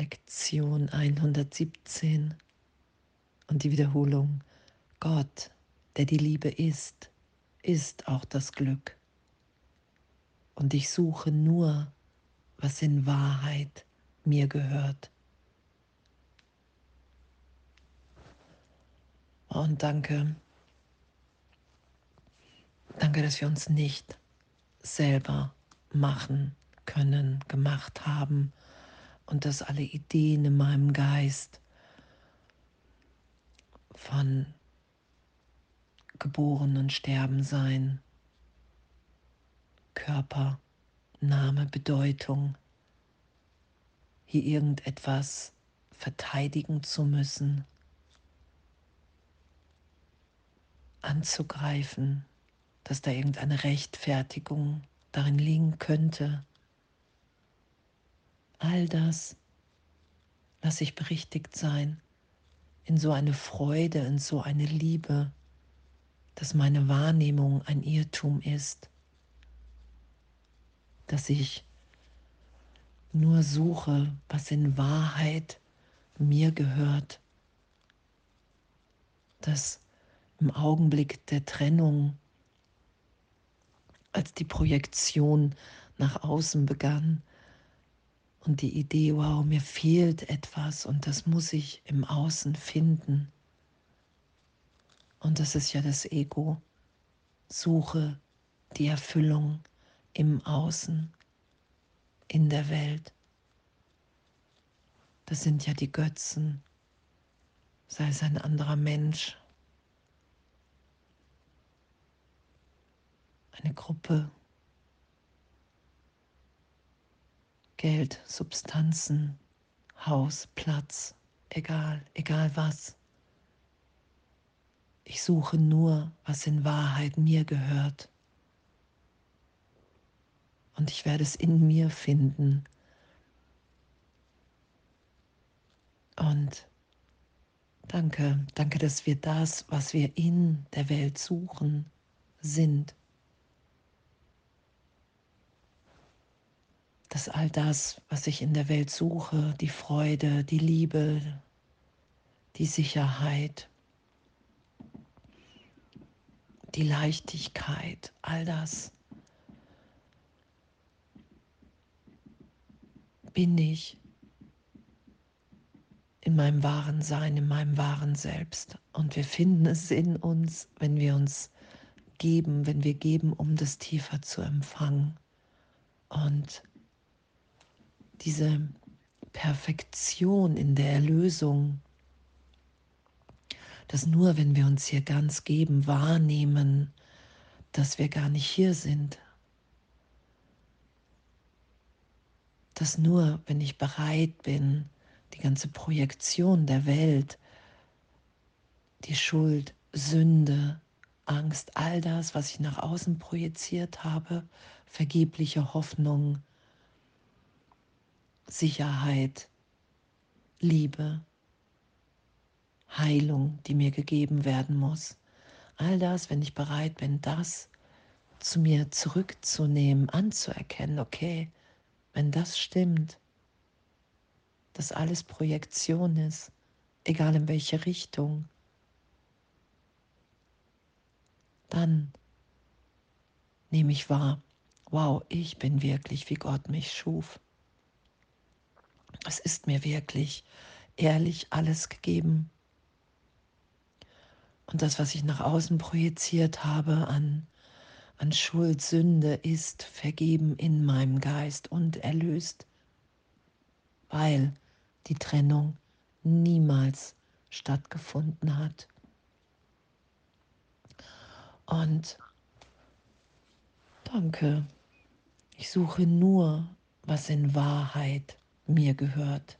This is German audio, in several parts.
Lektion 117 und die Wiederholung. Gott, der die Liebe ist, ist auch das Glück. Und ich suche nur, was in Wahrheit mir gehört. Und danke, danke, dass wir uns nicht selber machen können, gemacht haben und dass alle Ideen in meinem Geist von Geboren und Sterben sein, Körper, Name, Bedeutung, hier irgendetwas verteidigen zu müssen, anzugreifen, dass da irgendeine Rechtfertigung darin liegen könnte. All das lasse ich berichtigt sein in so eine Freude, in so eine Liebe, dass meine Wahrnehmung ein Irrtum ist, dass ich nur suche, was in Wahrheit mir gehört, dass im Augenblick der Trennung, als die Projektion nach außen begann und die Idee, wow, mir fehlt etwas und das muss ich im Außen finden. Und das ist ja das Ego. Suche die Erfüllung im Außen, in der Welt. Das sind ja die Götzen, sei es ein anderer Mensch, eine Gruppe, Geld, Substanzen, Haus, Platz, egal, egal was. Ich suche nur, was in Wahrheit mir gehört. Und ich werde es in mir finden. Und danke, danke, dass wir das, was wir in der Welt suchen, sind. Dass all das, was ich in der Welt suche, die Freude, die Liebe, die Sicherheit, die Leichtigkeit, all das bin ich in meinem wahren Sein, in meinem wahren Selbst. Und wir finden es in uns, wenn wir uns geben, wenn wir geben, um das tiefer zu empfangen. Und diese Perfektion in der Erlösung, dass nur wenn wir uns hier ganz geben, wahrnehmen, dass wir gar nicht hier sind, dass nur, wenn ich bereit bin, die ganze Projektion der Welt, die Schuld, Sünde, Angst, all das, was ich nach außen projiziert habe, vergebliche Hoffnung, Sicherheit, Liebe, Heilung, die mir gegeben werden muss. All das, wenn ich bereit bin, das zu mir zurückzunehmen, anzuerkennen, okay, wenn das stimmt, dass alles Projektion ist, egal in welche Richtung, dann nehme ich wahr, wow, ich bin wirklich, wie Gott mich schuf. Es ist mir wirklich ehrlich alles gegeben. Und das, was ich nach außen projiziert habe an an Schuld, Sünde ist vergeben in meinem Geist und erlöst, weil die Trennung niemals stattgefunden hat. Und danke, ich suche nur, was in Wahrheit mir gehört.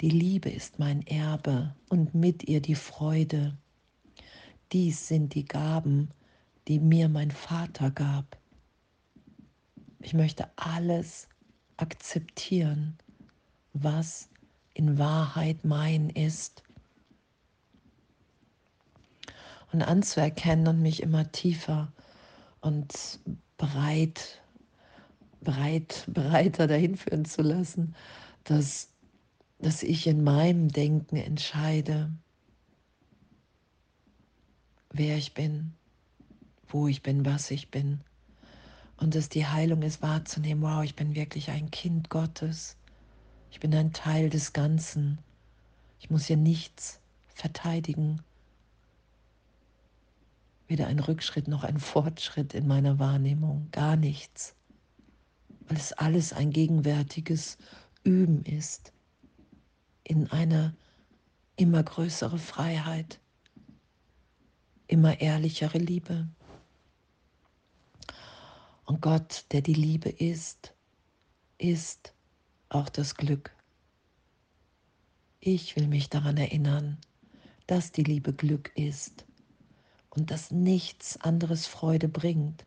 Die Liebe ist mein Erbe und mit ihr die Freude. Dies sind die Gaben, die mir mein Vater gab. Ich möchte alles akzeptieren, was in Wahrheit mein ist. Und anzuerkennen und mich immer tiefer und bereit, bereit, breiter dahin führen zu lassen, dass, dass ich in meinem Denken entscheide, wer ich bin, wo ich bin, was ich bin. Und dass die Heilung ist wahrzunehmen, wow, ich bin wirklich ein Kind Gottes. Ich bin ein Teil des Ganzen. Ich muss hier nichts verteidigen. Weder ein Rückschritt noch ein Fortschritt in meiner Wahrnehmung, gar nichts. Weil es alles ein gegenwärtiges Üben ist in eine immer größere Freiheit, immer ehrlichere Liebe. Und Gott, der die Liebe ist, ist auch das Glück. Ich will mich daran erinnern, dass die Liebe Glück ist und dass nichts anderes Freude bringt.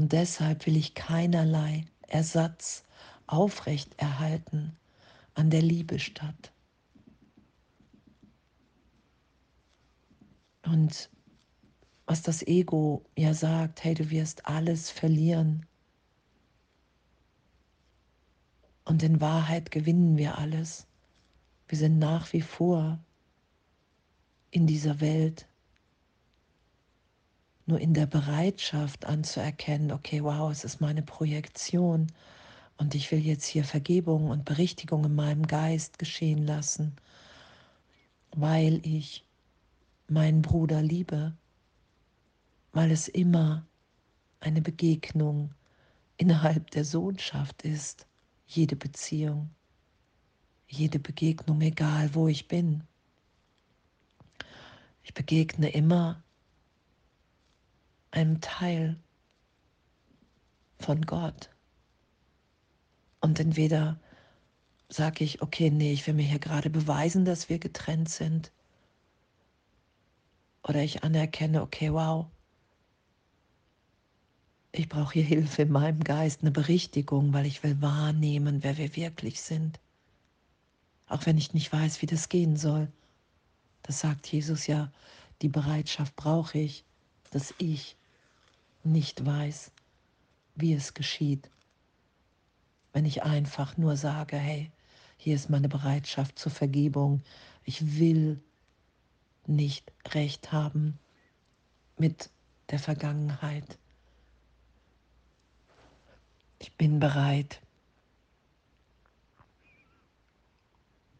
Und deshalb will ich keinerlei Ersatz aufrechterhalten an der Liebe statt. Und was das Ego ja sagt, hey, du wirst alles verlieren. Und in Wahrheit gewinnen wir alles. Wir sind nach wie vor in dieser Welt nur in der Bereitschaft anzuerkennen, okay, wow, es ist meine Projektion und ich will jetzt hier Vergebung und Berichtigung in meinem Geist geschehen lassen, weil ich meinen Bruder liebe weil es immer eine Begegnung innerhalb der Sohnschaft ist, jede Beziehung, jede Begegnung, egal wo ich bin. Ich begegne immer einem Teil von Gott. Und entweder sage ich, okay, nee, ich will mir hier gerade beweisen, dass wir getrennt sind. Oder ich anerkenne, okay, wow, ich brauche hier Hilfe in meinem Geist, eine Berichtigung, weil ich will wahrnehmen, wer wir wirklich sind. Auch wenn ich nicht weiß, wie das gehen soll. Das sagt Jesus ja, die Bereitschaft brauche ich, dass ich nicht weiß, wie es geschieht. Wenn ich einfach nur sage, hey, hier ist meine Bereitschaft zur Vergebung. Ich will nicht recht haben mit der Vergangenheit. Ich bin bereit,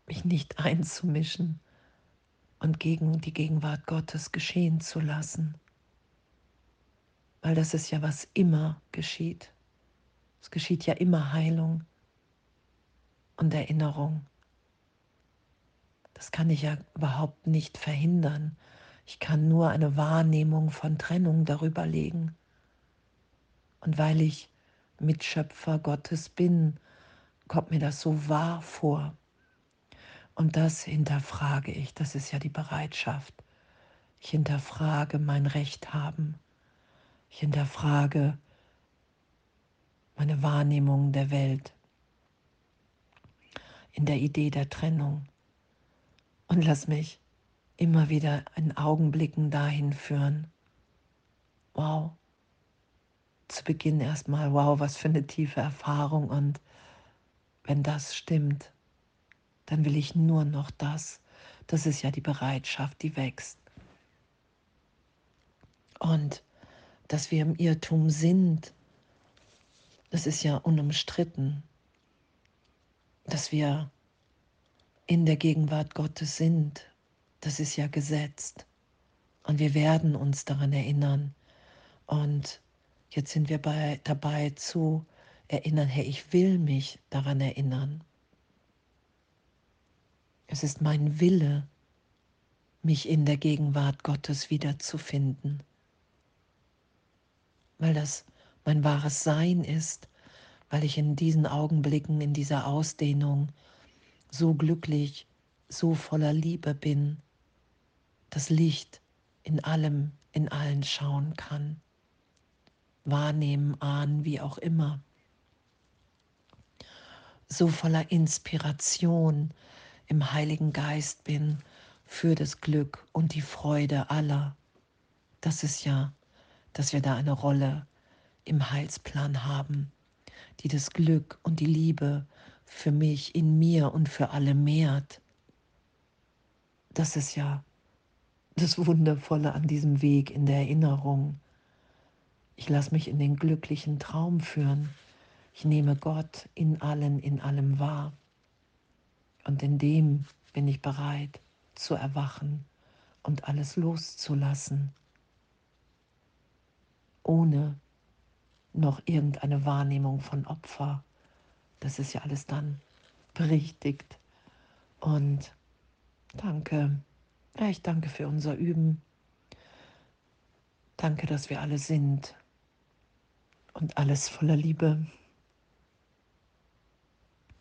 mich nicht einzumischen und gegen die Gegenwart Gottes geschehen zu lassen, weil das ist ja, was immer geschieht. Es geschieht ja immer Heilung und Erinnerung. Das kann ich ja überhaupt nicht verhindern. Ich kann nur eine Wahrnehmung von Trennung darüber legen. Und weil ich Mitschöpfer Gottes bin, kommt mir das so wahr vor. Und das hinterfrage ich, das ist ja die Bereitschaft. Ich hinterfrage mein Recht haben. Ich hinterfrage meine Wahrnehmung der Welt in der Idee der Trennung und lass mich immer wieder in Augenblicken dahin führen. Wow, zu Beginn erstmal, wow, was für eine tiefe Erfahrung. Und wenn das stimmt, dann will ich nur noch das. Das ist ja die Bereitschaft, die wächst. Und dass wir im Irrtum sind, das ist ja unumstritten. Dass wir in der Gegenwart Gottes sind, das ist ja gesetzt. Und wir werden uns daran erinnern. Und Jetzt sind wir bei, dabei zu erinnern, hey, ich will mich daran erinnern. Es ist mein Wille, mich in der Gegenwart Gottes wiederzufinden, weil das mein wahres Sein ist, weil ich in diesen Augenblicken, in dieser Ausdehnung so glücklich, so voller Liebe bin, das Licht in allem, in allen schauen kann wahrnehmen, ahnen, wie auch immer. So voller Inspiration im Heiligen Geist bin für das Glück und die Freude aller. Das ist ja, dass wir da eine Rolle im Heilsplan haben, die das Glück und die Liebe für mich, in mir und für alle mehrt. Das ist ja das Wundervolle an diesem Weg in der Erinnerung. Ich lasse mich in den glücklichen Traum führen. Ich nehme Gott in allen, in allem wahr. Und in dem bin ich bereit zu erwachen und alles loszulassen, ohne noch irgendeine Wahrnehmung von Opfer. Das ist ja alles dann berichtigt. Und danke. Ja, ich danke für unser Üben. Danke, dass wir alle sind und alles voller Liebe.